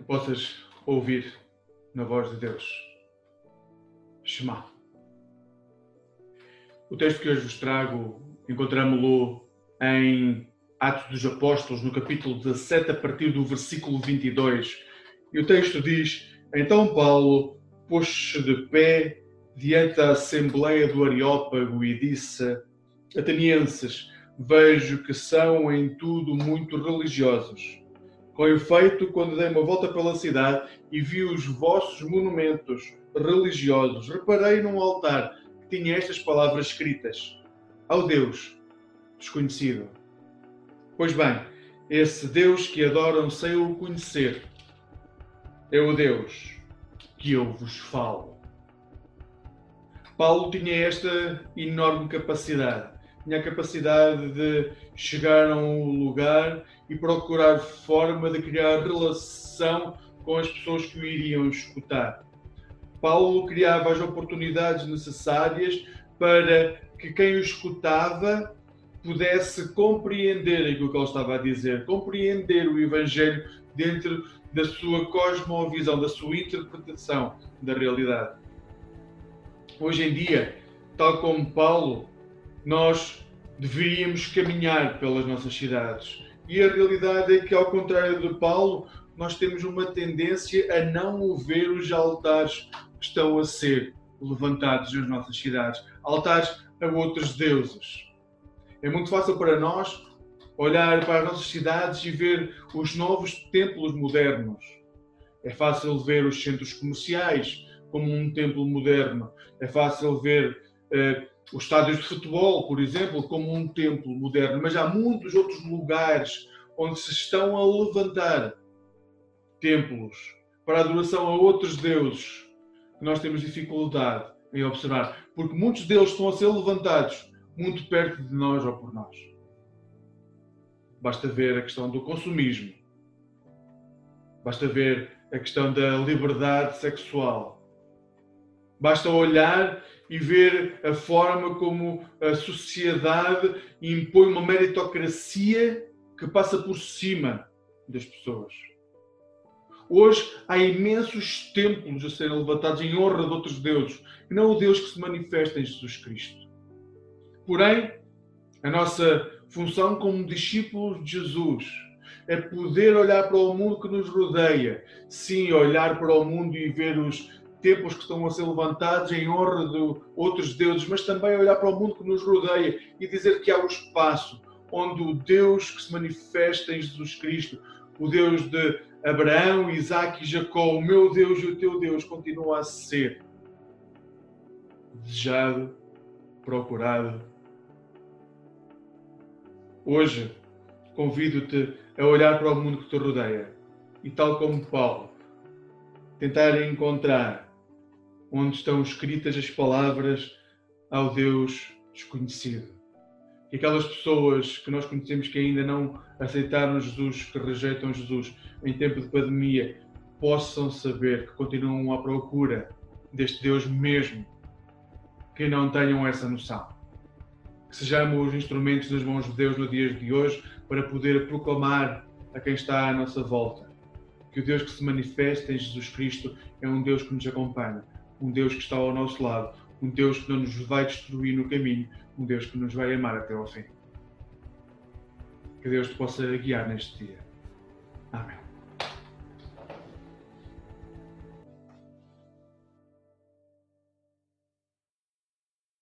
que possas ouvir na voz de Deus. Shema. O texto que hoje vos trago encontramos-lo em Atos dos Apóstolos, no capítulo 17, a partir do versículo 22. E o texto diz: Então Paulo pôs-se de pé diante da Assembleia do Areópago e disse: Atenienses, vejo que são em tudo muito religiosos. Com efeito, quando dei uma volta pela cidade e vi os vossos monumentos religiosos, reparei num altar que tinha estas palavras escritas: Ao Deus desconhecido. Pois bem, esse Deus que adoram sem o conhecer é o Deus que eu vos falo. Paulo tinha esta enorme capacidade. Tinha a capacidade de chegar a um lugar e procurar forma de criar relação com as pessoas que o iriam escutar. Paulo criava as oportunidades necessárias para que quem o escutava pudesse compreender aquilo que ele estava a dizer, compreender o Evangelho dentro da sua cosmovisão, da sua interpretação da realidade. Hoje em dia, tal como Paulo, nós deveríamos caminhar pelas nossas cidades. E a realidade é que, ao contrário de Paulo, nós temos uma tendência a não ver os altares que estão a ser levantados nas nossas cidades altares a outros deuses. É muito fácil para nós olhar para as nossas cidades e ver os novos templos modernos. É fácil ver os centros comerciais como um templo moderno. É fácil ver os estádios de futebol, por exemplo, como um templo moderno. Mas há muitos outros lugares onde se estão a levantar templos para adoração a outros deuses que nós temos dificuldade em observar. Porque muitos deles estão a ser levantados muito perto de nós ou por nós. Basta ver a questão do consumismo. Basta ver a questão da liberdade sexual. Basta olhar e ver a forma como a sociedade impõe uma meritocracia que passa por cima das pessoas. Hoje há imensos templos a serem levantados em honra de outros deuses, e não o Deus que se manifesta em Jesus Cristo. Porém, a nossa função como discípulos de Jesus é poder olhar para o mundo que nos rodeia. Sim, olhar para o mundo e ver os templos que estão a ser levantados em honra de outros deuses, mas também olhar para o mundo que nos rodeia e dizer que há um espaço onde o Deus que se manifesta em Jesus Cristo, o Deus de Abraão, Isaac e Jacó, o meu Deus e o teu Deus, continua a ser desejado, procurado. Hoje, convido-te a olhar para o mundo que te rodeia e, tal como Paulo, tentar encontrar onde estão escritas as palavras ao Deus desconhecido. Que aquelas pessoas que nós conhecemos que ainda não aceitaram Jesus, que rejeitam Jesus em tempo de pandemia, possam saber que continuam à procura deste Deus mesmo, que não tenham essa noção que sejamos instrumentos nas mãos de Deus no dia de hoje para poder proclamar a quem está à nossa volta que o Deus que se manifesta em Jesus Cristo é um Deus que nos acompanha, um Deus que está ao nosso lado, um Deus que não nos vai destruir no caminho, um Deus que nos vai amar até ao fim. Que Deus te possa guiar neste dia. Amém.